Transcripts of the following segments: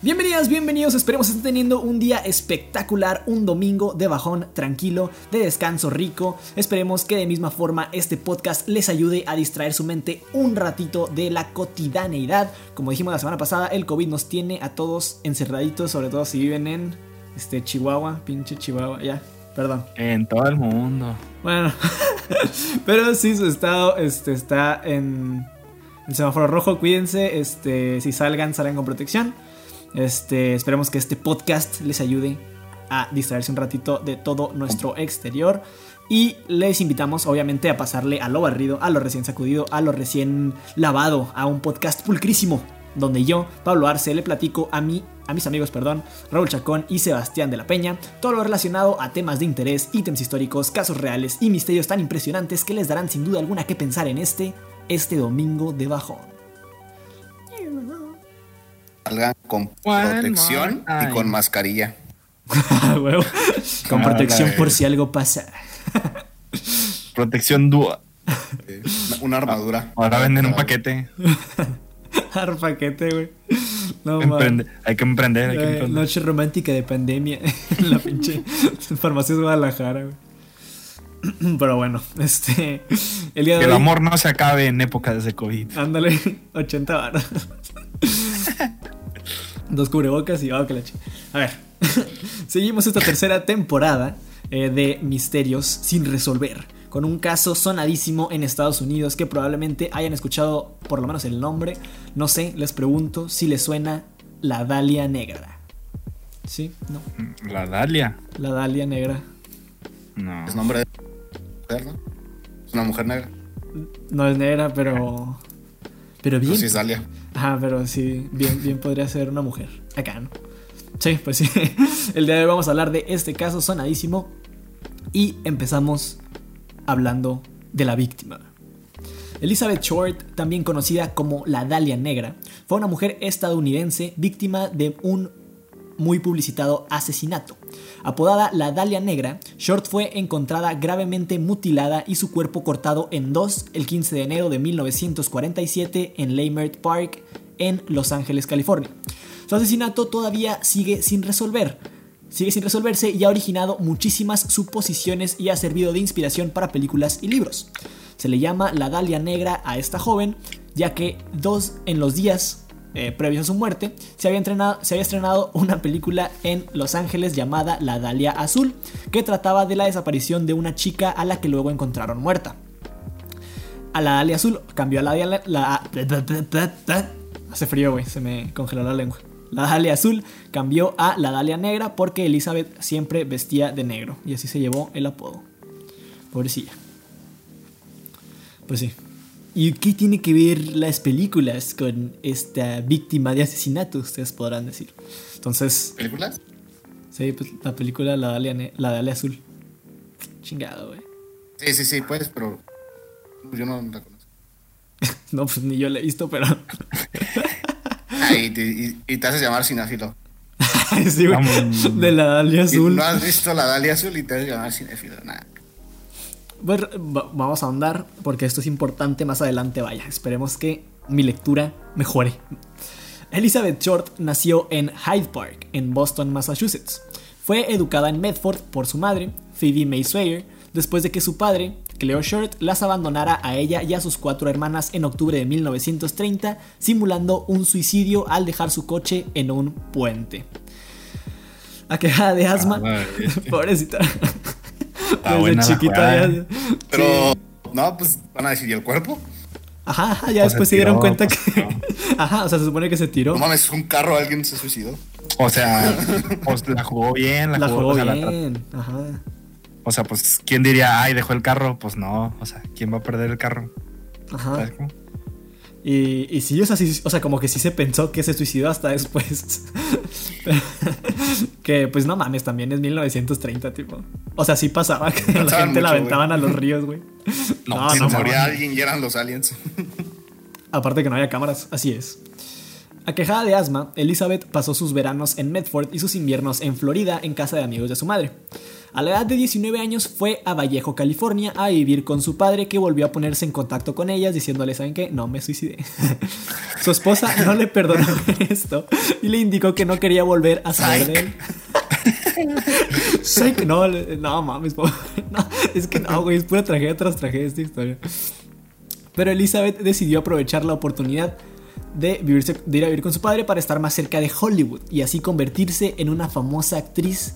Bienvenidas, bienvenidos, esperemos estén teniendo un día espectacular, un domingo de bajón tranquilo, de descanso rico. Esperemos que de misma forma este podcast les ayude a distraer su mente un ratito de la cotidianeidad. Como dijimos la semana pasada, el COVID nos tiene a todos encerraditos, sobre todo si viven en este Chihuahua, pinche Chihuahua, ya, perdón. En todo el mundo. Bueno, pero sí su estado este, está en el semáforo rojo, cuídense, este, si salgan, salgan con protección. Este, esperemos que este podcast les ayude a distraerse un ratito de todo nuestro exterior. Y les invitamos, obviamente, a pasarle a lo barrido, a lo recién sacudido, a lo recién lavado, a un podcast pulcrísimo, donde yo, Pablo Arce, le platico a mí, a mis amigos, perdón, Raúl Chacón y Sebastián de la Peña, todo lo relacionado a temas de interés, ítems históricos, casos reales y misterios tan impresionantes que les darán sin duda alguna que pensar en este, este domingo de bajón salgan con protección y con mascarilla. con protección por si algo pasa. protección dúa. Una armadura. Ahora venden un paquete. Ar paquete, güey. No, hay que emprender, hay que emprender. Noche romántica de pandemia en la pinche farmacia de Guadalajara, güey. Pero bueno, este. El, día de el amor no se acabe en épocas de COVID. Ándale, 80 baros. Dos cubrebocas y oh, que la A ver, seguimos esta tercera temporada eh, de Misterios sin resolver. Con un caso sonadísimo en Estados Unidos que probablemente hayan escuchado por lo menos el nombre. No sé, les pregunto si les suena la Dalia Negra. ¿Sí? ¿No? ¿La Dalia? La Dalia Negra. No. ¿Es nombre de ¿Es una mujer negra? No es negra, pero. Pero bien. Pues sí es Dalia. Ajá, pero sí, bien, bien podría ser una mujer. Acá, ¿no? Sí, pues sí. El día de hoy vamos a hablar de este caso sonadísimo. Y empezamos hablando de la víctima. Elizabeth Short, también conocida como la Dalia Negra, fue una mujer estadounidense víctima de un muy publicitado asesinato. Apodada la Dalia Negra, Short fue encontrada gravemente mutilada y su cuerpo cortado en dos el 15 de enero de 1947 en Leimert Park, en Los Ángeles, California. Su asesinato todavía sigue sin resolver. Sigue sin resolverse y ha originado muchísimas suposiciones y ha servido de inspiración para películas y libros. Se le llama la Dalia Negra a esta joven, ya que dos en los días eh, previos a su muerte, se había, se había estrenado una película en Los Ángeles llamada La Dalia Azul, que trataba de la desaparición de una chica a la que luego encontraron muerta. A la Dalia Azul cambió a la Dalia... Hace frío, güey, se me congeló la lengua. La Dalia Azul cambió a la Dalia Negra porque Elizabeth siempre vestía de negro y así se llevó el apodo. Pobrecilla. Pues sí. ¿Y qué tiene que ver las películas con esta víctima de asesinato? Ustedes podrán decir. Entonces. ¿Películas? Sí, pues la película La Dalia, la Dalia Azul. Chingado, güey. Sí, sí, sí, pues, pero. Yo no la conozco. no, pues ni yo la he visto, pero. ah, y, te, y, te haces llamar cinéfilo. sí, güey. De la Dalia Azul. No has visto la Dalia Azul y te haces llamar cinéfilo, nada. Vamos a ahondar porque esto es importante más adelante, vaya. Esperemos que mi lectura mejore. Elizabeth Short nació en Hyde Park, en Boston, Massachusetts. Fue educada en Medford por su madre, Phoebe May Sawyer, después de que su padre, Cleo Short, las abandonara a ella y a sus cuatro hermanas en octubre de 1930, simulando un suicidio al dejar su coche en un puente. Aquejada de asma, ah, pobrecita. Desde chiquita Pero, no, pues van a decir, ¿y el cuerpo? Ajá, ya después se, dieron cuenta que. Ajá, o sea, se supone que se tiró. No mames, un carro, alguien se suicidó. O sea, pues la jugó bien, la, jugó, bien. Ajá. O sea, pues, ¿quién diría, ay, dejó el carro? Pues no, o sea, ¿quién va a perder el carro? Ajá. ¿Sabes cómo? Y, y sí, o sea, o sea, como que sí se pensó que se suicidó hasta después. que pues no mames, también es 1930, tipo. O sea, sí pasaba que la gente la aventaban a los ríos, güey. No, si no, moría alguien y eran los aliens. Aparte que no había cámaras, así es. Aquejada de asma, Elizabeth pasó sus veranos en Medford y sus inviernos en Florida en casa de amigos de su madre. A la edad de 19 años fue a Vallejo, California, a vivir con su padre que volvió a ponerse en contacto con ellas diciéndole, ¿saben qué? No, me suicidé. su esposa no le perdonó esto y le indicó que no quería volver a saber de él. no, no mames, no, es que no, güey, es pura tragedia tras tragedia esta historia. Pero Elizabeth decidió aprovechar la oportunidad de, de ir a vivir con su padre para estar más cerca de Hollywood y así convertirse en una famosa actriz,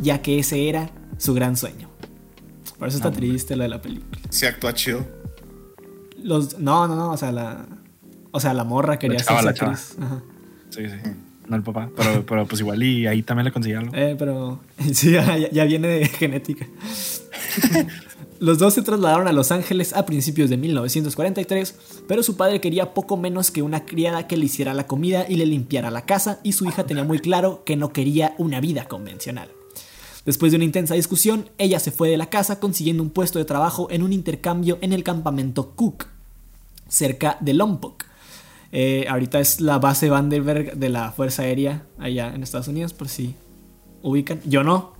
ya que ese era su gran sueño. Por eso está triste lo de la película. ¿Se actúa chido? Los, no, no, no, o sea, la, o sea, la morra quería ser actriz. Sí, sí. No el papá, pero, pero, pues igual y ahí también le conseguí algo. Eh, pero sí, ya, ya viene de genética. Los dos se trasladaron a Los Ángeles a principios de 1943, pero su padre quería poco menos que una criada que le hiciera la comida y le limpiara la casa, y su hija tenía muy claro que no quería una vida convencional. Después de una intensa discusión, ella se fue de la casa consiguiendo un puesto de trabajo en un intercambio en el campamento Cook, cerca de Lompoc. Eh, ahorita es la base Vandenberg de la Fuerza Aérea allá en Estados Unidos, por si ubican. Yo no,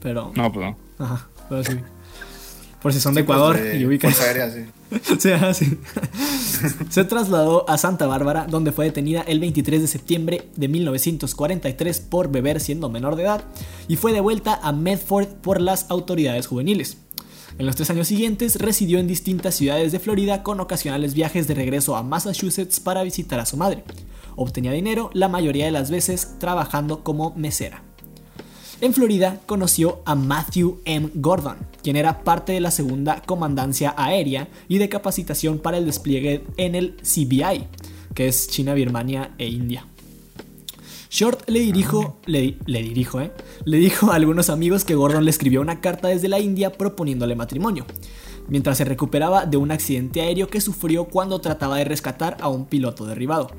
pero... No, pues no. Ajá, Por si son de pues, Ecuador y ubican. Se trasladó a Santa Bárbara, donde fue detenida el 23 de septiembre de 1943 por beber siendo menor de edad y fue devuelta a Medford por las autoridades juveniles. En los tres años siguientes residió en distintas ciudades de Florida con ocasionales viajes de regreso a Massachusetts para visitar a su madre. Obtenía dinero la mayoría de las veces trabajando como mesera. En Florida conoció a Matthew M. Gordon, quien era parte de la segunda comandancia aérea y de capacitación para el despliegue en el CBI, que es China, Birmania e India. Short le dijo, le, le, dirijo, ¿eh? le dijo a algunos amigos que Gordon le escribió una carta desde la India proponiéndole matrimonio, mientras se recuperaba de un accidente aéreo que sufrió cuando trataba de rescatar a un piloto derribado.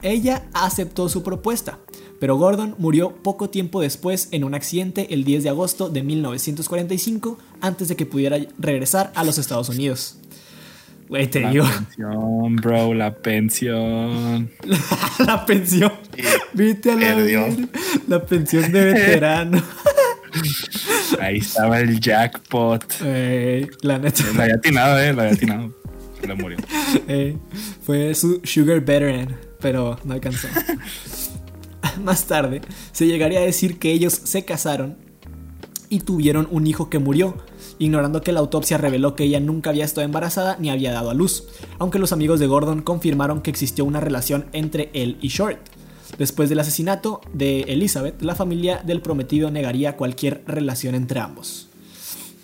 Ella aceptó su propuesta, pero Gordon murió poco tiempo después en un accidente el 10 de agosto de 1945 antes de que pudiera regresar a los Estados Unidos. Güey, te la digo. La pensión, bro, la pensión. la, pensión. Viste a la, la pensión de veterano. Ahí estaba el jackpot. la neta. La había atinado, eh, la había atinado. Se murió. fue su Sugar Veteran, pero no alcanzó. Más tarde, se llegaría a decir que ellos se casaron y tuvieron un hijo que murió, ignorando que la autopsia reveló que ella nunca había estado embarazada ni había dado a luz, aunque los amigos de Gordon confirmaron que existió una relación entre él y Short. Después del asesinato de Elizabeth, la familia del prometido negaría cualquier relación entre ambos.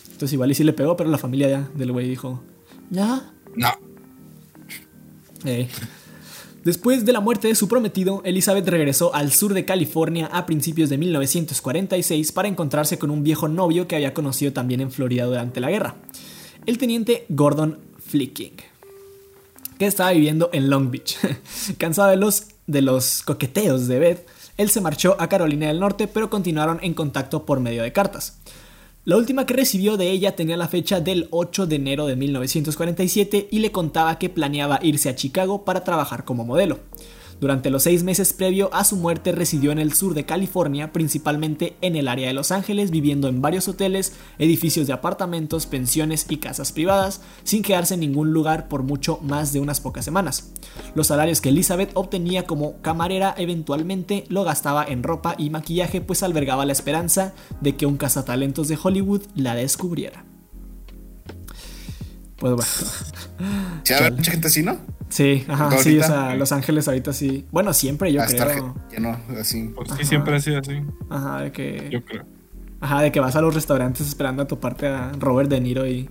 Entonces igual y sí le pegó, pero la familia del güey dijo, no. No. Eh. Después de la muerte de su prometido, Elizabeth regresó al sur de California a principios de 1946 para encontrarse con un viejo novio que había conocido también en Florida durante la guerra, el teniente Gordon Flicking, que estaba viviendo en Long Beach. Cansado de los, de los coqueteos de Beth, él se marchó a Carolina del Norte, pero continuaron en contacto por medio de cartas. La última que recibió de ella tenía la fecha del 8 de enero de 1947 y le contaba que planeaba irse a Chicago para trabajar como modelo. Durante los seis meses previo a su muerte residió en el sur de California, principalmente en el área de Los Ángeles, viviendo en varios hoteles, edificios de apartamentos, pensiones y casas privadas, sin quedarse en ningún lugar por mucho más de unas pocas semanas. Los salarios que Elizabeth obtenía como camarera eventualmente lo gastaba en ropa y maquillaje, pues albergaba la esperanza de que un cazatalentos de Hollywood la descubriera. Pues bueno. ¿Se va mucha gente así, no? Sí, ajá, sí, o sea, Los Ángeles ahorita sí. Bueno, siempre yo creo. no, así. Pues sí, siempre ha sido así. Ajá, de que. Yo creo. Ajá, de que vas a los restaurantes esperando a tu parte a Robert De Niro y.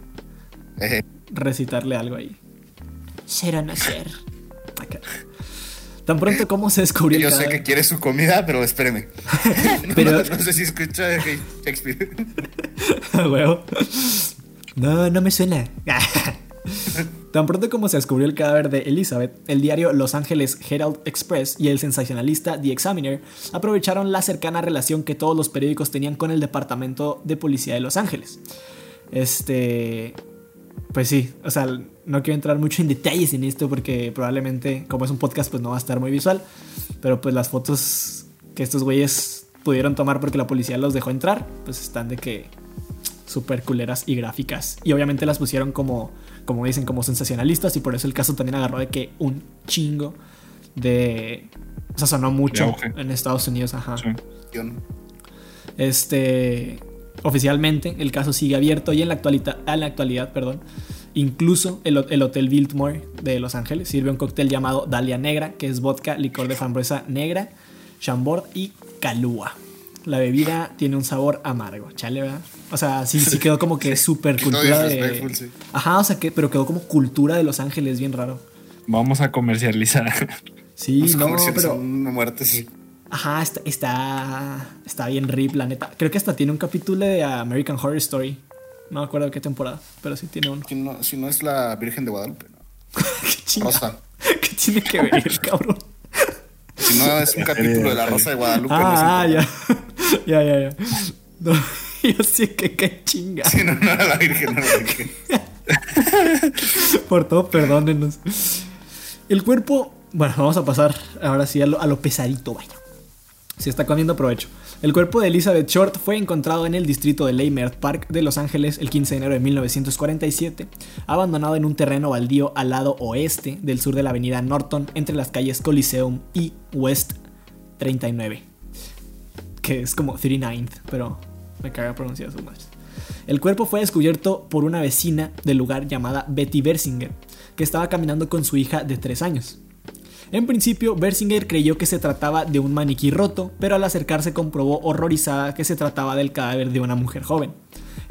recitarle algo ahí. Ser o no ser. Tan pronto como se descubrió. Yo sé que quiere su comida, pero espéreme. pero... no, sé si escucha Shakespeare. Huevo. no, no me suena. Tan pronto como se descubrió el cadáver de Elizabeth, el diario Los Angeles Herald Express y el sensacionalista The Examiner aprovecharon la cercana relación que todos los periódicos tenían con el Departamento de Policía de Los Ángeles. Este. pues sí, o sea, no quiero entrar mucho en detalles en esto porque probablemente, como es un podcast, pues no va a estar muy visual. Pero pues las fotos que estos güeyes pudieron tomar porque la policía los dejó entrar, pues están de que súper culeras y gráficas. Y obviamente las pusieron como, como dicen, como sensacionalistas y por eso el caso también agarró de que un chingo de... O sea, sonó mucho en Estados Unidos, ajá. Este Oficialmente, el caso sigue abierto y en la, actualidad, en la actualidad, perdón, incluso el, Hotel Biltmore de Los Ángeles sirve un cóctel llamado Dalia Negra, que es vodka, licor de frambuesa negra, chambord y calúa. La bebida tiene un sabor amargo, chale, ¿verdad? O sea, sí, sí quedó como que súper cultura de... Ajá, o sea, que, pero quedó como cultura de Los Ángeles, bien raro. Vamos a comercializar. Sí, no, pero... Una muerte, sí. Ajá, está, está, está bien rip, la neta. Creo que hasta tiene un capítulo de American Horror Story. No me acuerdo de qué temporada, pero sí tiene uno. Si no, es la Virgen de Guadalupe, ¿no? ¿Qué Rosa. ¿Qué tiene que ver, cabrón? Si no es un capítulo de la Rosa de Guadalupe. Ah, ya. ya, ya, ya. yo sí que qué chinga. Si no, no la Virgen, no era la Virgen. Por todo, perdónenos. El cuerpo. Bueno, vamos a pasar ahora sí a lo, a lo pesadito, vaya. Si está comiendo, provecho. El cuerpo de Elizabeth Short fue encontrado en el distrito de Leimert Park de Los Ángeles el 15 de enero de 1947, abandonado en un terreno baldío al lado oeste del sur de la avenida Norton entre las calles Coliseum y West 39, que es como 39th, pero me caga pronunciar su más. El cuerpo fue descubierto por una vecina del lugar llamada Betty Bersinger, que estaba caminando con su hija de 3 años. En principio, Bersinger creyó que se trataba de un maniquí roto, pero al acercarse comprobó horrorizada que se trataba del cadáver de una mujer joven.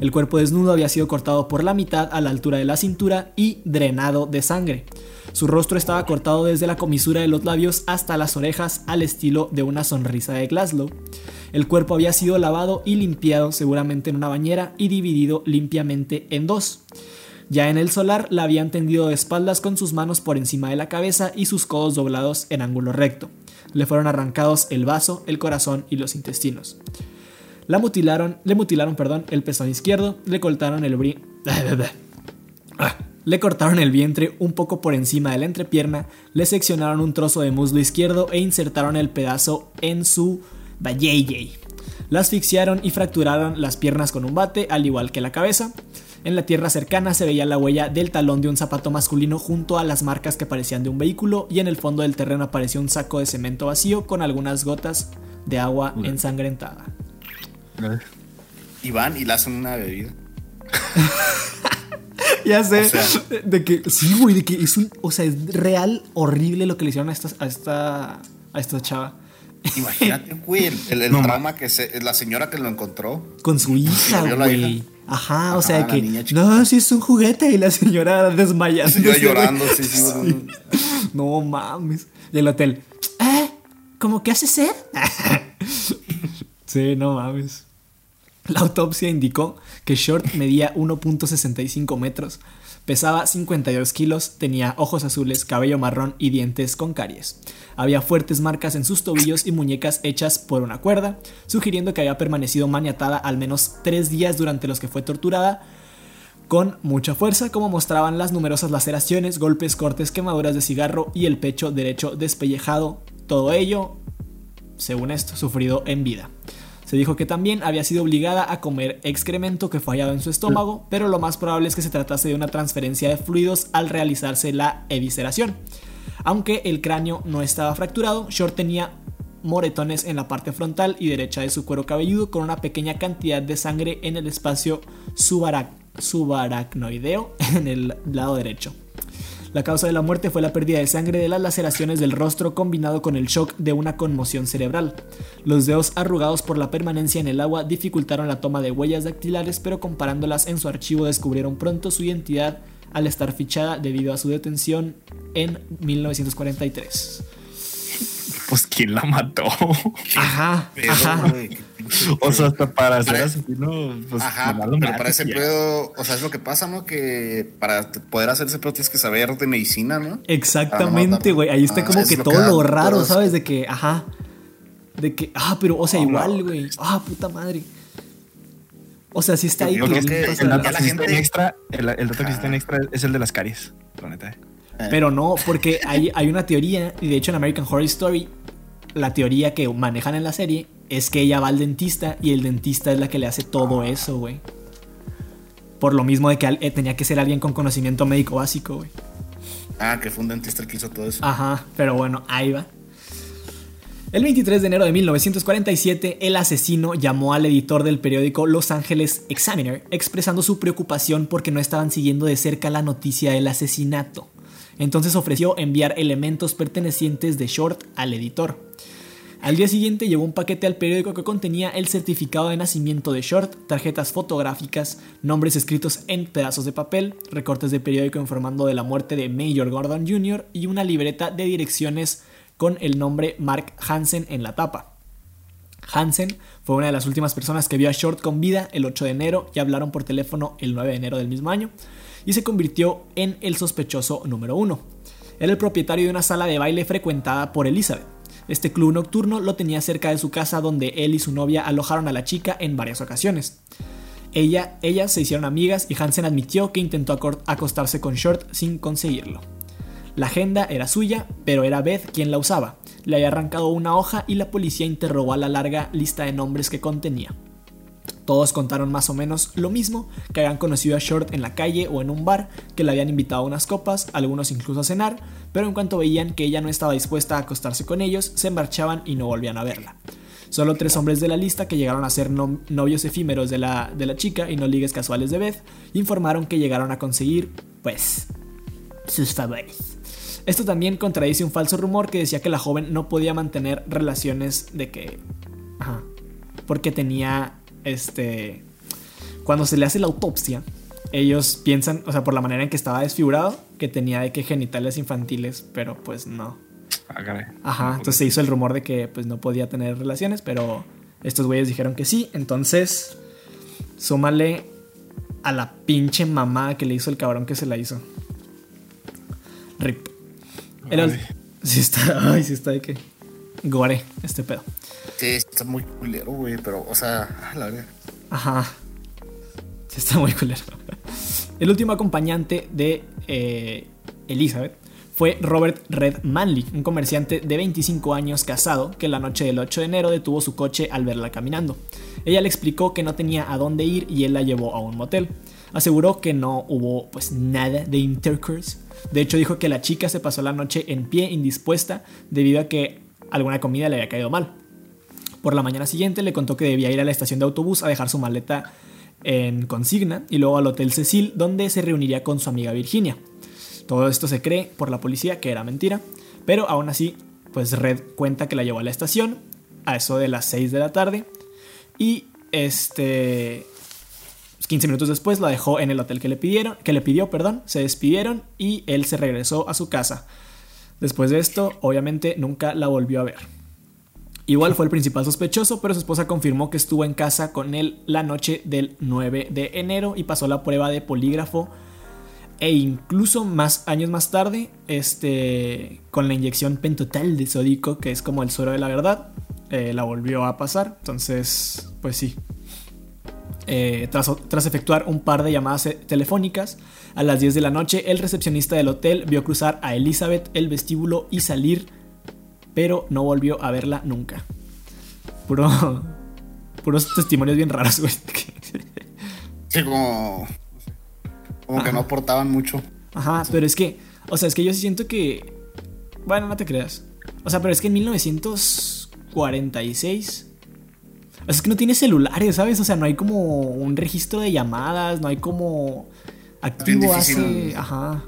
El cuerpo desnudo había sido cortado por la mitad a la altura de la cintura y drenado de sangre. Su rostro estaba cortado desde la comisura de los labios hasta las orejas al estilo de una sonrisa de Glasgow. El cuerpo había sido lavado y limpiado seguramente en una bañera y dividido limpiamente en dos. Ya en el solar la habían tendido de espaldas con sus manos por encima de la cabeza y sus codos doblados en ángulo recto. Le fueron arrancados el vaso, el corazón y los intestinos. La mutilaron, le mutilaron, perdón, el pezón izquierdo, le cortaron el le cortaron el vientre un poco por encima de la entrepierna, le seccionaron un trozo de muslo izquierdo e insertaron el pedazo en su valleye. La asfixiaron y fracturaron las piernas con un bate, al igual que la cabeza. En la tierra cercana se veía la huella del talón de un zapato masculino junto a las marcas que parecían de un vehículo y en el fondo del terreno apareció un saco de cemento vacío con algunas gotas de agua ensangrentada. Y van y le hacen una bebida. ya sé. de que, sí, güey, de que es un. O sea, es real horrible lo que le hicieron a esta, a esta, a esta chava. Imagínate, güey, el, el, drama que se, la señora que lo encontró. Con su hija, güey. Ajá, o sea que. No, sí es un juguete y la señora desmayando. llorando, sí, sí, No mames. Y el hotel. ¿Eh? ¿Cómo que hace ser? sí, no mames. La autopsia indicó que Short medía 1.65 metros, Pesaba 52 kilos, tenía ojos azules, cabello marrón y dientes con caries. Había fuertes marcas en sus tobillos y muñecas hechas por una cuerda, sugiriendo que había permanecido maniatada al menos tres días durante los que fue torturada, con mucha fuerza, como mostraban las numerosas laceraciones, golpes, cortes, quemaduras de cigarro y el pecho derecho despellejado. Todo ello, según esto, sufrido en vida. Se dijo que también había sido obligada a comer excremento que fallaba en su estómago, pero lo más probable es que se tratase de una transferencia de fluidos al realizarse la evisceración. Aunque el cráneo no estaba fracturado, Short tenía moretones en la parte frontal y derecha de su cuero cabelludo con una pequeña cantidad de sangre en el espacio subaracnoideo en el lado derecho. La causa de la muerte fue la pérdida de sangre de las laceraciones del rostro combinado con el shock de una conmoción cerebral. Los dedos arrugados por la permanencia en el agua dificultaron la toma de huellas dactilares, pero comparándolas en su archivo descubrieron pronto su identidad al estar fichada debido a su detención en 1943 pues ¿quién la mató? Ajá, ajá. o sea, hasta para ser asesino, pues ajá, pero para ese pedo, o sea, es lo que pasa, ¿no? Que para poder hacer ese pedo tienes que saber de medicina, ¿no? Exactamente, güey. Ahí está ah, como que todo lo, raro, ¿sabes? De que, ajá. De que, ah, pero, o sea, igual, güey. Ah, puta madre. O sea, sí está ahí. el, dato que existe extra, el, dato que existe en extra es el de las caries, la neta. Eh. Pero no, porque hay, hay una teoría, y de hecho en American Horror Story, la teoría que manejan en la serie es que ella va al dentista y el dentista es la que le hace todo eso, güey. Por lo mismo de que eh, tenía que ser alguien con conocimiento médico básico, güey. Ah, que fue un dentista el que hizo todo eso. Ajá, pero bueno, ahí va. El 23 de enero de 1947, el asesino llamó al editor del periódico Los Angeles Examiner expresando su preocupación porque no estaban siguiendo de cerca la noticia del asesinato. Entonces ofreció enviar elementos pertenecientes de Short al editor. Al día siguiente llegó un paquete al periódico que contenía el certificado de nacimiento de Short, tarjetas fotográficas, nombres escritos en pedazos de papel, recortes de periódico informando de la muerte de Major Gordon Jr. y una libreta de direcciones con el nombre Mark Hansen en la tapa. Hansen fue una de las últimas personas que vio a Short con vida el 8 de enero y hablaron por teléfono el 9 de enero del mismo año y se convirtió en el sospechoso número uno. Era el propietario de una sala de baile frecuentada por Elizabeth. Este club nocturno lo tenía cerca de su casa donde él y su novia alojaron a la chica en varias ocasiones. Ella, ellas se hicieron amigas y Hansen admitió que intentó acostarse con Short sin conseguirlo. La agenda era suya, pero era Beth quien la usaba. Le había arrancado una hoja y la policía interrogó a la larga lista de nombres que contenía. Todos contaron más o menos lo mismo, que habían conocido a Short en la calle o en un bar, que le habían invitado a unas copas, algunos incluso a cenar, pero en cuanto veían que ella no estaba dispuesta a acostarse con ellos, se marchaban y no volvían a verla. Solo tres hombres de la lista que llegaron a ser novios efímeros de la, de la chica y no ligues casuales de Beth, informaron que llegaron a conseguir, pues, sus favores. Esto también contradice un falso rumor que decía que la joven no podía mantener relaciones de que... Porque tenía, este... Cuando se le hace la autopsia, ellos piensan, o sea, por la manera en que estaba desfigurado, que tenía de que genitales infantiles, pero pues no. Ah, Ajá, entonces se hizo el rumor de que pues no podía tener relaciones, pero estos güeyes dijeron que sí, entonces súmale a la pinche mamá que le hizo el cabrón que se la hizo. Rip. El, sí está, ay, sí está de que gore este pedo. Sí, está muy culero, güey, pero, o sea, la verdad. Ajá. Sí está muy culero. El último acompañante de eh, Elizabeth fue Robert Red Manley, un comerciante de 25 años casado que la noche del 8 de enero detuvo su coche al verla caminando. Ella le explicó que no tenía a dónde ir y él la llevó a un motel. Aseguró que no hubo pues nada de intercourse de hecho, dijo que la chica se pasó la noche en pie, indispuesta, debido a que alguna comida le había caído mal. Por la mañana siguiente le contó que debía ir a la estación de autobús a dejar su maleta en consigna y luego al Hotel Cecil, donde se reuniría con su amiga Virginia. Todo esto se cree por la policía que era mentira, pero aún así, pues Red cuenta que la llevó a la estación a eso de las 6 de la tarde y este 15 minutos después la dejó en el hotel que le pidieron, que le pidió, perdón, se despidieron y él se regresó a su casa. Después de esto, obviamente nunca la volvió a ver. Igual fue el principal sospechoso, pero su esposa confirmó que estuvo en casa con él la noche del 9 de enero y pasó la prueba de polígrafo e incluso más años más tarde, este, con la inyección pentotal de sódico, que es como el suero de la verdad, eh, la volvió a pasar. Entonces, pues sí, eh, tras, efectuar un par de llamadas eh, telefónicas, a las 10 de la noche el recepcionista del hotel vio cruzar a Elizabeth el vestíbulo y salir, pero no volvió a verla nunca. Puro, puros testimonios bien raros, güey. Sí, como, como que no aportaban mucho. Ajá, pero es que, o sea, es que yo siento que, bueno, no te creas. O sea, pero es que en 1946 es que no tiene celulares, ¿sabes? O sea, no hay como un registro de llamadas, no hay como activo hace. Ajá.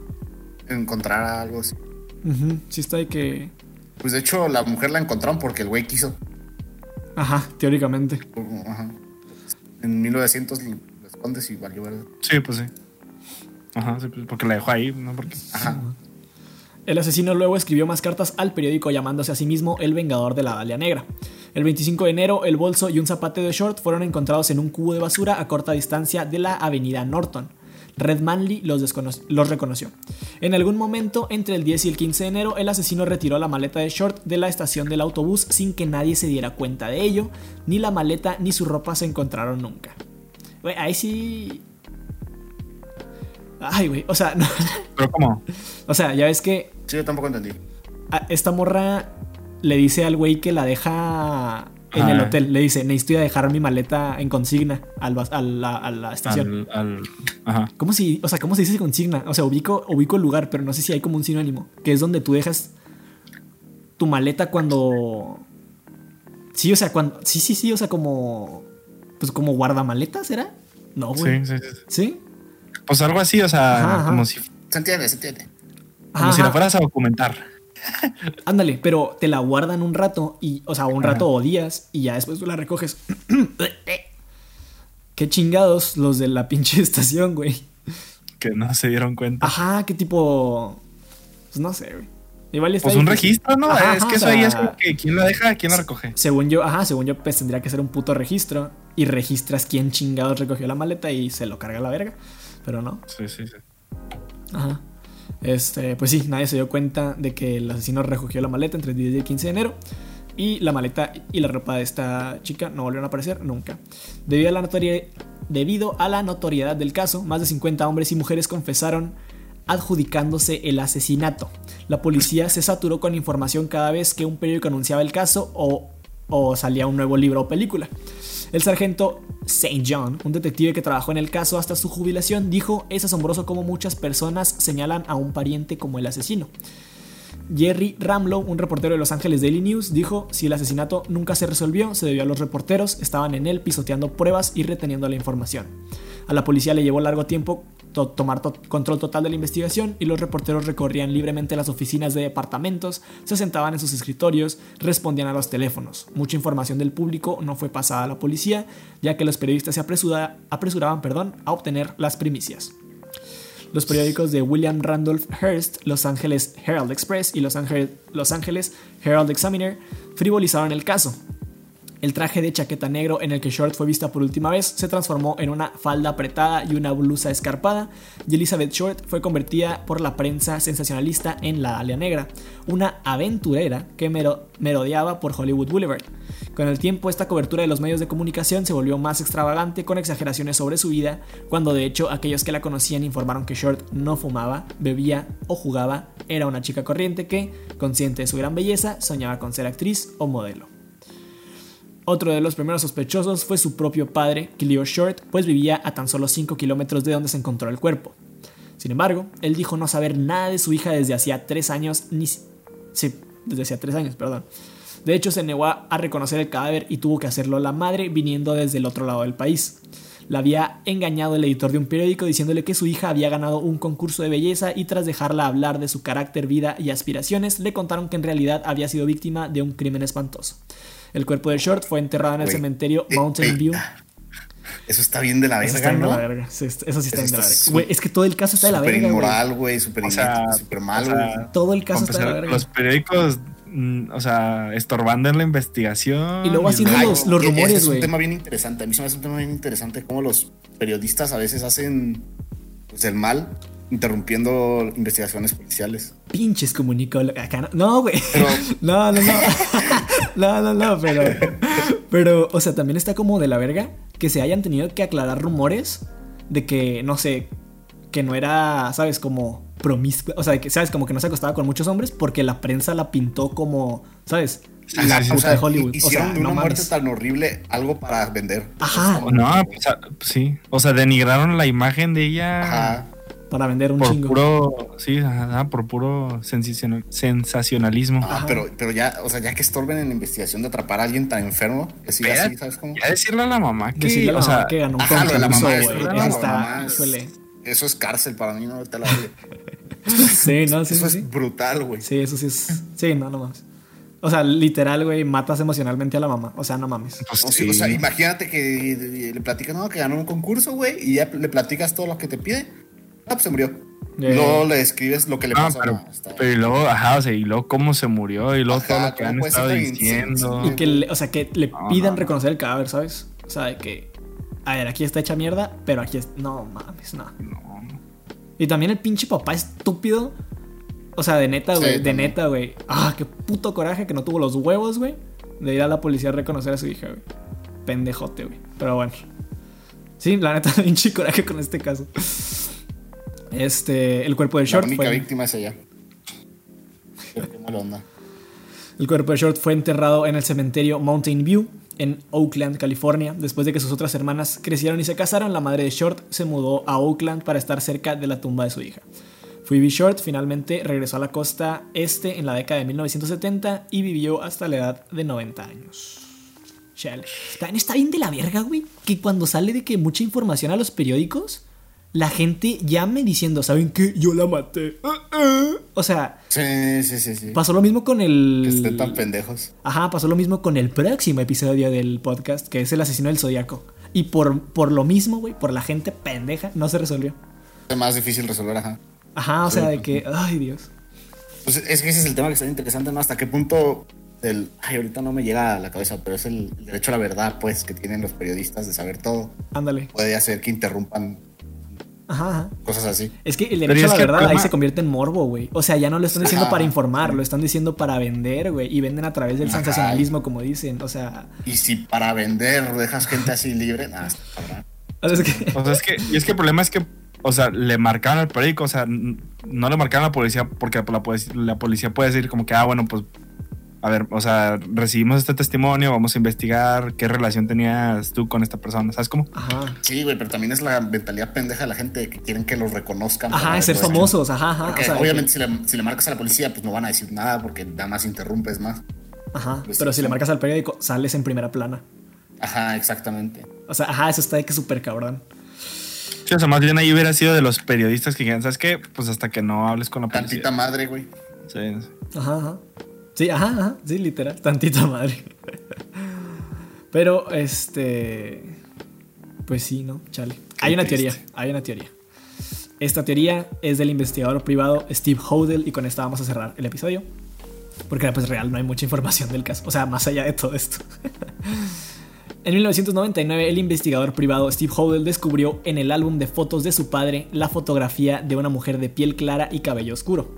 Encontrar algo así. Sí, está de que. Pues de hecho, la mujer la encontraron porque el güey quiso. Ajá, teóricamente. Ajá. En 1900 le escondes y valió, ¿verdad? Sí, pues sí. Ajá, sí, pues, porque la dejó ahí, ¿no? Porque. Ajá. El asesino luego escribió más cartas al periódico llamándose a sí mismo el Vengador de la Dalia Negra. El 25 de enero, el bolso y un zapate de short fueron encontrados en un cubo de basura a corta distancia de la avenida Norton. Red Manley los, los, reconoció. En algún momento, entre el 10 y el 15 de enero, el asesino retiró la maleta de short de la estación del autobús sin que nadie se diera cuenta de ello, ni la maleta ni su ropa se encontraron nunca. Güey, ahí sí. Ay, güey. O sea, no. ¿Pero cómo? O sea, ya ves que. Sí, yo tampoco entendí. Esta morra le dice al güey que la deja en el hotel. Le dice, necesito ir a dejar mi maleta en consigna al, a, la, a la estación. ajá. ¿Cómo si, o sea, ¿cómo se dice consigna? O sea, ubico, ubico el lugar, pero no sé si hay como un sinónimo. Que es donde tú dejas tu maleta cuando... Sí, o sea, cuando... Sí, sí, sí, o sea, como... Pues como guardamaletas, ¿era? No, güey. Sí, sí, sí. ¿Sí? Pues algo así, o sea, como si... Se entiende, se entiende. Como si la fueras a documentar. Ándale, pero te la guardan un rato, y, o sea, un rato o días, y ya después tú la recoges. Qué chingados los de la pinche estación, güey. Que no se dieron cuenta. Ajá, qué tipo. Pues no sé, güey. Igual está pues un registro, ¿no? es que eso ahí es como que quién la deja, quién la recoge. Según yo, ajá, según yo, pues tendría que ser un puto registro. Y registras quién chingados recogió la maleta y se lo carga a la verga. Pero no. Sí, sí, sí. Ajá. Este, pues sí, nadie se dio cuenta de que el asesino recogió la maleta entre el 10 y el 15 de enero. Y la maleta y la ropa de esta chica no volvieron a aparecer nunca. Debido a la, debido a la notoriedad del caso, más de 50 hombres y mujeres confesaron adjudicándose el asesinato. La policía se saturó con información cada vez que un periódico anunciaba el caso o, o salía un nuevo libro o película. El sargento St. John, un detective que trabajó en el caso hasta su jubilación, dijo, es asombroso cómo muchas personas señalan a un pariente como el asesino. Jerry Ramlow, un reportero de Los Angeles Daily News, dijo, si el asesinato nunca se resolvió, se debió a los reporteros, estaban en él pisoteando pruebas y reteniendo la información. A la policía le llevó largo tiempo tomar control total de la investigación y los reporteros recorrían libremente las oficinas de departamentos, se sentaban en sus escritorios, respondían a los teléfonos. Mucha información del público no fue pasada a la policía, ya que los periodistas se apresuraban perdón, a obtener las primicias. Los periódicos de William Randolph Hearst, Los Angeles Herald Express y Los Los Angeles Herald Examiner frivolizaron el caso, el traje de chaqueta negro en el que Short fue vista por última vez se transformó en una falda apretada y una blusa escarpada, y Elizabeth Short fue convertida por la prensa sensacionalista en la Alia Negra, una aventurera que merodeaba por Hollywood Boulevard. Con el tiempo, esta cobertura de los medios de comunicación se volvió más extravagante con exageraciones sobre su vida, cuando de hecho aquellos que la conocían informaron que Short no fumaba, bebía o jugaba, era una chica corriente que, consciente de su gran belleza, soñaba con ser actriz o modelo. Otro de los primeros sospechosos fue su propio padre, Cleo Short, pues vivía a tan solo 5 kilómetros de donde se encontró el cuerpo. Sin embargo, él dijo no saber nada de su hija desde hacía 3 años, ni... Desde hacía 3 años, perdón. De hecho, se negó a reconocer el cadáver y tuvo que hacerlo la madre viniendo desde el otro lado del país. La había engañado el editor de un periódico diciéndole que su hija había ganado un concurso de belleza y tras dejarla hablar de su carácter, vida y aspiraciones, le contaron que en realidad había sido víctima de un crimen espantoso. El cuerpo de Short fue enterrado en el cementerio eh, Mountain View. Eso está bien de la verga, Eso está ¿no? de la verga. eso sí está bien de la verga. Güey, es que todo el caso está de la verga, Súper inmoral, güey. Súper super mal, güey. todo el caso está de la verga. Los periódicos mm, o sea, estorbando en la investigación. Y luego haciendo los, los, rumores, güey. Es un tema bien interesante. A mí se me hace un tema bien interesante cómo los periodistas a veces hacen pues, el mal interrumpiendo investigaciones policiales. Pinches comunicólogos. Acá no, güey. No, no, no. no, no, no, pero. Pero, o sea, también está como de la verga que se hayan tenido que aclarar rumores de que, no sé, que no era, ¿sabes? Como promiscua. O sea, que, ¿sabes? Como que no se acostaba con muchos hombres porque la prensa la pintó como, ¿sabes? La puta de Hollywood. Hicieron o sea, de una muerte tan horrible algo para vender. Ajá. No, pues, sí. O sea, denigraron la imagen de ella. Ajá para vender un por chingo. Puro, sí, por puro sensacionalismo. Ah, pero, pero ya, o sea, ya que estorben en la investigación de atrapar a alguien tan enfermo, que siga así, ¿sabes cómo? Ya decirle a la mamá que, decirle a la o mamá que ganó un ajá, la mamá, Eso es cárcel para mí, no te la Sí, no, sí. Eso es brutal, güey. Sí, eso sí es. Sí, no, no mames. O sea, literal, güey, matas emocionalmente a la mamá. O sea, no mames. Pues o sea, imagínate que le platicas, no, que ganó un concurso, güey, y ya le platicas todo lo que te pide Ah, pues se murió. Eh, luego le escribes lo que le ah, pasó. Pero, pero, y luego, ajá, o sea, y luego cómo se murió, y luego todo lo que han estado diciendo. Y que, le, o sea, que le pidan reconocer el cadáver, ¿sabes? O sea, de que, a ver, aquí está hecha mierda, pero aquí es. No mames, no. no. Y también el pinche papá estúpido. O sea, de neta, güey, de neta, güey. Ah, qué puto coraje que no tuvo los huevos, güey, de ir a la policía a reconocer a su hija, güey. Pendejote, güey. Pero bueno. Sí, la neta, un coraje con este caso. Este, el cuerpo de Short. La única víctima es ella. Qué mala onda. El cuerpo de Short fue enterrado en el cementerio Mountain View, en Oakland, California. Después de que sus otras hermanas crecieron y se casaron, la madre de Short se mudó a Oakland para estar cerca de la tumba de su hija. Phoebe Short finalmente regresó a la costa este en la década de 1970 y vivió hasta la edad de 90 años. Chale. También está bien de la verga, güey, que cuando sale de que mucha información a los periódicos, la gente llame diciendo, ¿saben qué? Yo la maté. O sea, Sí, sí, sí, sí. pasó lo mismo con el... Que estén tan pendejos. Ajá, pasó lo mismo con el próximo episodio del podcast, que es el asesino del zodiaco. Y por, por lo mismo, güey, por la gente pendeja, no se resolvió. Es más difícil resolver, ajá. Ajá, o sea, de que, ay Dios. Pues es que ese es el tema que está interesante, ¿no? Hasta qué punto el. Ay, ahorita no me llega a la cabeza, pero es el, el derecho a la verdad, pues, que tienen los periodistas de saber todo. Ándale. Puede hacer que interrumpan Ajá, cosas así. Es que el derecho a la verdad ahí se convierte en morbo, güey. O sea, ya no lo están diciendo Ajá. para informar, lo están diciendo para vender, güey. Y venden a través del Ajá. sensacionalismo, como dicen. O sea, Y si para vender dejas gente así libre, nada, o sea, es que. O sea, es que, y es que el problema es que, o sea, le marcaron al periódico, o sea, no le marcaron a la policía porque la, policía- la policía puede decir como que, ah, bueno, pues, a ver, o sea, recibimos este testimonio, vamos a investigar qué relación tenías tú con esta persona, ¿sabes cómo? Ajá. Sí, güey, pero también es la mentalidad pendeja de la gente que quieren que los reconozcan. Ajá, ser famosos, ajá, ajá. Porque o sea, obviamente si, le, si le marcas a la policía, pues no van a decir nada porque nada más interrumpes más. Ajá. Pues Pero sí, si le marcas al periódico, sales en primera plana. Ajá, exactamente. O sea, ajá, eso está de que súper cabrón. Sí, o sea, más bien ahí hubiera sido de los periodistas que dijeron, ¿sabes qué? Pues hasta que no hables con la Tantita policía. madre, güey. Sí. Ajá, ajá. Sí, ajá, ajá. Sí, literal. Tantita madre. Pero, este. Pues sí, ¿no? Chale. Hay una triste. teoría. Hay una teoría. Esta teoría es del investigador privado Steve Hodel. Y con esta vamos a cerrar el episodio. Porque pues real no hay mucha información del caso. O sea, más allá de todo esto. En 1999, el investigador privado Steve Hodel descubrió en el álbum de fotos de su padre la fotografía de una mujer de piel clara y cabello oscuro.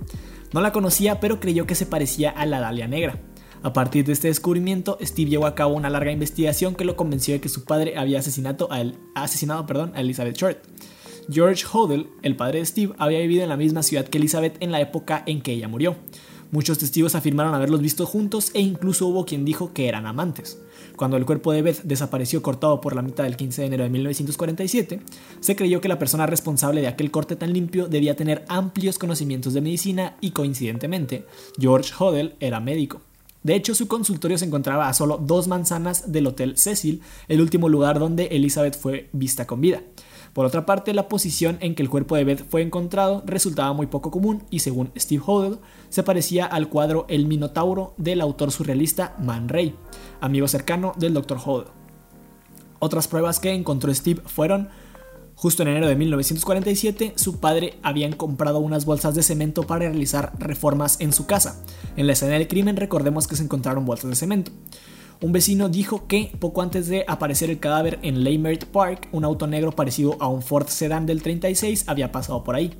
No la conocía, pero creyó que se parecía a la Dalia Negra. A partir de este descubrimiento, Steve llevó a cabo una larga investigación que lo convenció de que su padre había asesinado a, el- asesinado, perdón, a Elizabeth Short. George Hodel, el padre de Steve, había vivido en la misma ciudad que Elizabeth en la época en que ella murió. Muchos testigos afirmaron haberlos visto juntos e incluso hubo quien dijo que eran amantes. Cuando el cuerpo de Beth desapareció cortado por la mitad del 15 de enero de 1947, se creyó que la persona responsable de aquel corte tan limpio debía tener amplios conocimientos de medicina y coincidentemente, George Hodel era médico. De hecho, su consultorio se encontraba a solo dos manzanas del Hotel Cecil, el último lugar donde Elizabeth fue vista con vida. Por otra parte, la posición en que el cuerpo de Beth fue encontrado resultaba muy poco común y según Steve Hodel, se parecía al cuadro El Minotauro del autor surrealista Man Ray, amigo cercano del Dr. Hodel. Otras pruebas que encontró Steve fueron Justo en enero de 1947, su padre habían comprado unas bolsas de cemento para realizar reformas en su casa. En la escena del crimen recordemos que se encontraron bolsas de cemento. Un vecino dijo que poco antes de aparecer el cadáver en Leimert Park, un auto negro parecido a un Ford Sedan del 36 había pasado por ahí.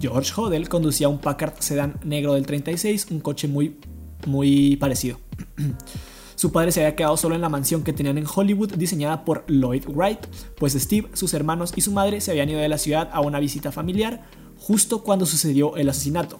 George Hodel conducía un Packard Sedan negro del 36, un coche muy, muy parecido. Su padre se había quedado solo en la mansión que tenían en Hollywood diseñada por Lloyd Wright, pues Steve, sus hermanos y su madre se habían ido de la ciudad a una visita familiar justo cuando sucedió el asesinato.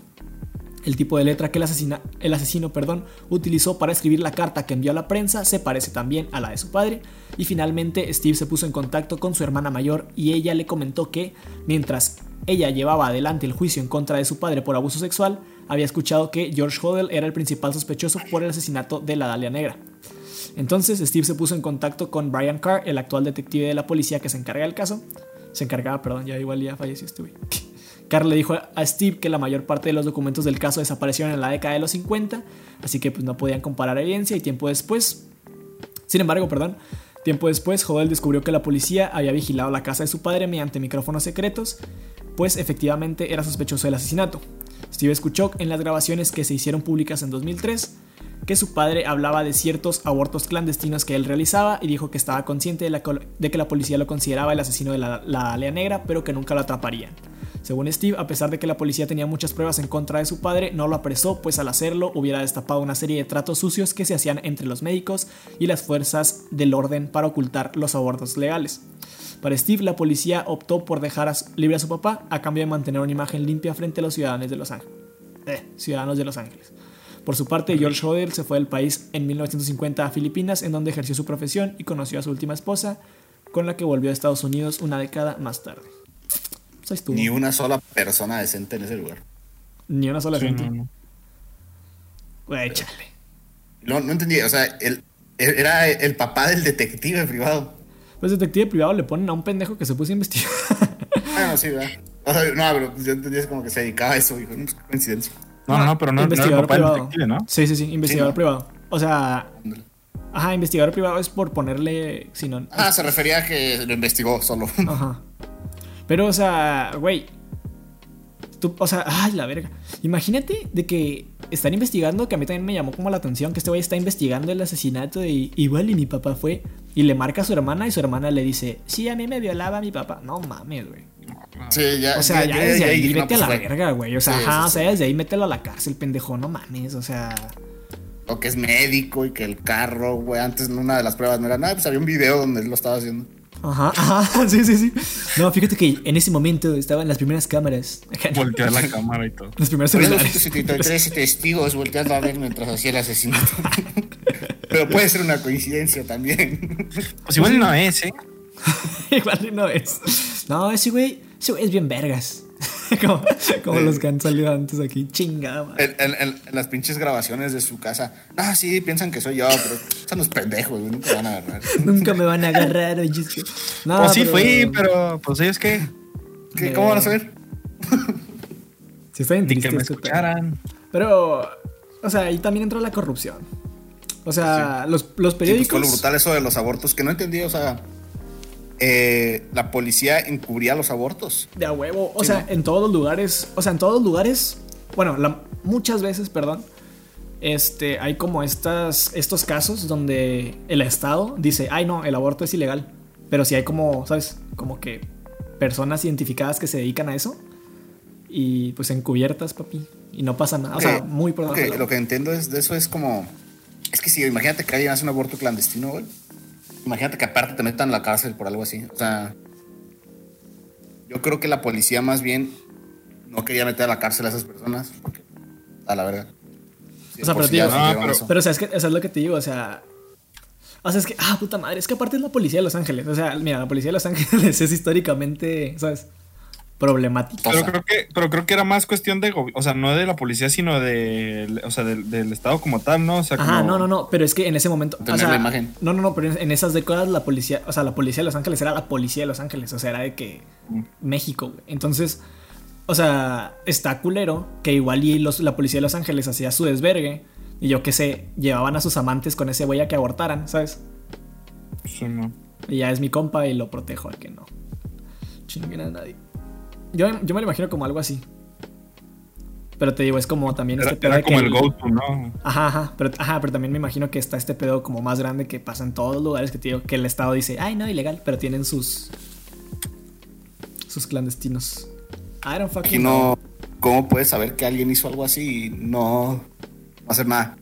El tipo de letra que el, asesina- el asesino perdón, utilizó para escribir la carta que envió a la prensa se parece también a la de su padre, y finalmente Steve se puso en contacto con su hermana mayor y ella le comentó que, mientras ella llevaba adelante el juicio en contra de su padre por abuso sexual, había escuchado que George Hodel era el principal sospechoso por el asesinato de la Dalia Negra. Entonces Steve se puso en contacto con Brian Carr, el actual detective de la policía que se encarga del caso. Se encargaba, perdón, ya igual ya falleció este Carr le dijo a Steve que la mayor parte de los documentos del caso desaparecieron en la década de los 50, así que pues no podían comparar evidencia y tiempo después, sin embargo, perdón, tiempo después Hodel descubrió que la policía había vigilado la casa de su padre mediante micrófonos secretos, pues efectivamente era sospechoso del asesinato. Steve escuchó en las grabaciones que se hicieron públicas en 2003 que su padre hablaba de ciertos abortos clandestinos que él realizaba y dijo que estaba consciente de, que la policía lo consideraba el asesino de la, la Alea Negra, pero que nunca lo atraparían. Según Steve, a pesar de que la policía tenía muchas pruebas en contra de su padre, no lo apresó, pues al hacerlo hubiera destapado una serie de tratos sucios que se hacían entre los médicos y las fuerzas del orden para ocultar los abortos legales. Para Steve, la policía optó por dejar libre a su papá a cambio de mantener una imagen limpia frente a los ciudadanos de Los Ángeles. Eh, ciudadanos de Los Ángeles. Por su parte, George Hodel se fue del país en 1950 a Filipinas, en donde ejerció su profesión y conoció a su última esposa, con la que volvió a Estados Unidos una década más tarde. Pues. Ni una sola persona decente en ese lugar. Ni una sola Sí, gente. no, no. Güey, chale. No, no entendí, o sea, él, él era el papá del detective privado. Pues detective privado le ponen a un pendejo que se puso a investigar. Bueno, sí, ¿verdad? O sea, no, pero yo entendí es como que se dedicaba a eso, hijo, no es coincidencia. No, no, no, pero no, no era el investigador papá privado. detective, ¿no? Sí, sí, sí, investigador ¿no? privado. O sea, ajá, investigador privado es por ponerle. Si no, Ah, se refería a que lo investigó solo. Ajá. Pero, o sea, güey. Tú, o sea, ay, la verga. Imagínate de que están investigando, que a mí también me llamó como la atención, que este güey está investigando el asesinato de igual y mi papá fue. Y le marca a su hermana y su hermana le dice, sí, a mí me violaba mi papá. No mames, güey. Sí, ya. O sea, ya, desde ahí no, vete a la verga, güey. O sea, Sí, ajá, sí, o sea, sí. desde ahí mételo a la cárcel, pendejo, no mames. O sea, O que es médico y que el carro, güey, antes en una de las pruebas no era nada, pues había un video donde él lo estaba haciendo. ajá, ajá, sí, sí, sí. No, fíjate que en ese momento estaban las primeras cámaras. Voltear la cámara y todo. Los primeros Había celulares. 273 testigos volteando a ver mientras hacía el asesinato. Pero puede ser una coincidencia también. Pues igual no es, ¿eh? Igual no es. No, ese güey, ese güey es bien vergas. como como los que han salido antes aquí. Chingada. En, en- en- en las pinches grabaciones de su casa. Ah, sí, piensan que soy yo, pero son los pendejos, güey, nunca van a agarrar. Nunca me van a agarrar, oye. es que- No, Pues sí fui, pero pues ellos qué. ¿Qué, ¿Cómo van a saber? Sí, está bien Ni que me este escucharan. Pero, o sea, ahí también entra la corrupción. O sea, los, los Sí, pues fue periódicos. lo brutal eso de los abortos, que no entendí, o sea, eh, la policía encubría los abortos. De a huevo. O Sí, sea, ¿no? en todos los lugares. O sea, en todos los lugares. Bueno, la- muchas veces, perdón. Este, hay como estas, estos casos donde el Estado dice, ay no, el aborto es ilegal. Pero si hay como, ¿sabes? Como que personas identificadas que se dedican a eso. Y pues encubiertas, papi. Y no pasa nada. O sea, muy por debajo ok, del agua. Lo que entiendo es de eso es como. Es que si imagínate que alguien hace un aborto clandestino, güey. Imagínate que aparte te metan a la cárcel por algo así. O sea. Yo creo que la policía más bien no quería meter a la cárcel a esas personas. Porque, a la verga. Sí, O sea, pero si tío, supieron pero-. Pero, o sea, es que eso es lo que te digo, o sea. O sea, es que, ah, puta madre, es que aparte es la policía de Los Ángeles. O sea, mira, la policía de Los Ángeles es históricamente, ¿sabes? Problemática. O Pero creo que, pero creo que era más cuestión de, o sea, no de la policía, sino de, o sea, del, del estado como tal, ¿no? O sea, Ajá, como- no, no, no, pero es que en ese momento. O Tener sea, la imagen. No, no, no, pero en- esas décadas la policía, o sea, la policía de Los Ángeles era la policía de Los Ángeles, o sea, era de que Mm. México, güey. Entonces, o sea, está culero que igual y los, la policía de Los Ángeles hacía su desvergue y yo qué sé, llevaban a sus amantes con ese güey a que abortaran, ¿sabes? Sí, no. Y ya es mi compa y lo protejo al que no. Chinguen a nadie. Yo, yo me lo imagino como algo así. Pero te digo, es como también Era, este pedo era de que como el go-to, ¿no? Ajá, ajá pero, ajá, pero también me imagino que está este pedo como más grande que pasa en todos los lugares que te digo, que el Estado dice, ay, no, ilegal, pero tienen sus. sus clandestinos. I don't Y fucking know. no. ¿Cómo puedes saber que alguien hizo algo así y no, no hacer nada?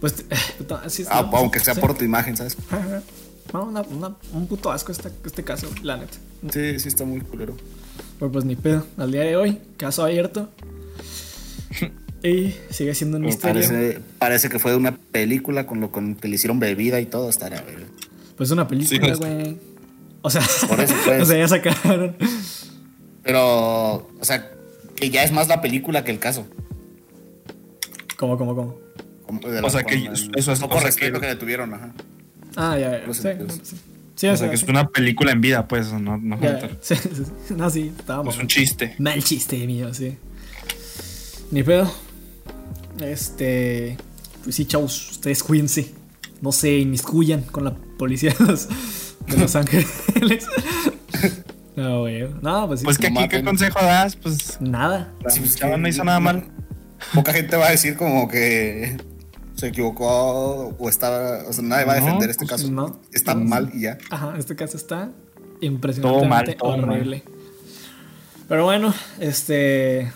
Pues, eh, puta, sí, Ah, no, aunque sea sí. por tu imagen, ¿sabes? Ajá. No, una- una- un puto asco este, este caso, la neta. Sí, sí está muy culero. Pero pues ni pedo. Al día de hoy, caso abierto. Y sigue siendo un misterio. Parece, parece que fue de una película con lo con que le hicieron bebida y todo. Estará, güey. Pues una película, Sí, güey. O sea, Por eso, pues. o sea, ya sacaron. Pero, o sea, que ya es más la película que el caso. ¿Cómo, cómo, cómo? Como O sea, que el eso es- poco respeto que- que le tuvieron, ajá. Ah, ya, ya. Sí, sí. Sí, O sea, que es una película en vida, pues, no, no. Sí, sí. No, sí, estábamos. es un chiste. Mal chiste mío, sí. Ni pedo. Este. Pues sí, chavos, ustedes cuídense. No se inmiscuyan con la policía de los, de los Ángeles. No, güey. No, pues sí. Pues que aquí, ¿qué consejo das? Pues, Nada. si pues, no hizo nada mal. Poca gente va a decir como que se equivocó o estaba. O sea, nadie va a No, defender este pues caso. no. Está No. mal y ya. Ajá, este caso está Todo impresionantemente mal, todo mal. horrible. Pero bueno, este.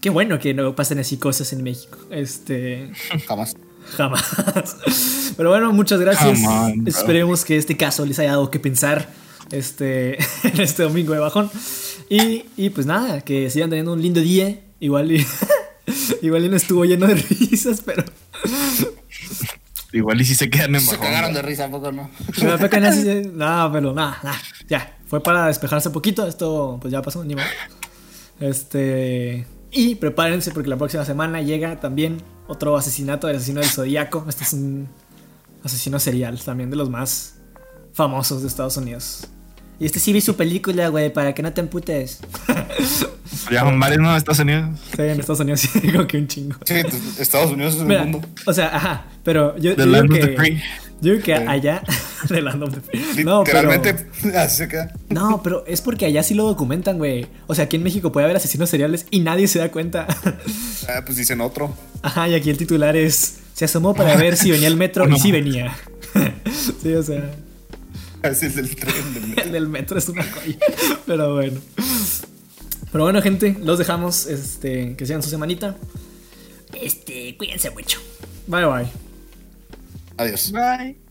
Qué bueno que no pasen así cosas en México. Este. Jamás. Jamás. Pero bueno, muchas gracias. On. Esperemos que este caso les haya dado que pensar. este, en este domingo de bajón. Y, y pues nada, que sigan teniendo un lindo día. Igual y, igual y no estuvo lleno de risas, pero... Igual y si se quedan en Se bajón. cagaron de risa, ¿a poco no? pero fue que nadie se- No, pero nada, nada, ya. Fue para despejarse un poquito. Esto pues ya pasó, ni modo. Este... Y prepárense porque la próxima semana llega también otro asesinato del asesino del Zodíaco. Este es un asesino serial, también de los más famosos de Estados Unidos. Y este sí vi su película, güey, para que no te emputes. Ya varios, ¿no? Estados Unidos. Sí, en Estados Unidos sí digo que un chingo. Sí, Estados Unidos es el Mira, mundo. o sea, ajá, pero yo, The yo digo Land of que, the Free. yo digo que Sí. allá de Land of the Free. No, Literalmente, pero así se queda. no, pero es porque allá sí lo documentan, güey. O sea, aquí en México puede haber asesinos seriales y nadie se da cuenta. Ah, pues dicen otro. Ajá, y aquí el titular es se asomó para ver si venía el metro y sí venía. sí, o sea, Es el del tren. del metro. el del metro es una joya. Pero bueno. Pero bueno, gente, los dejamos este que sigan su semanita. Este, cuídense mucho. Bye bye. Adiós. Bye.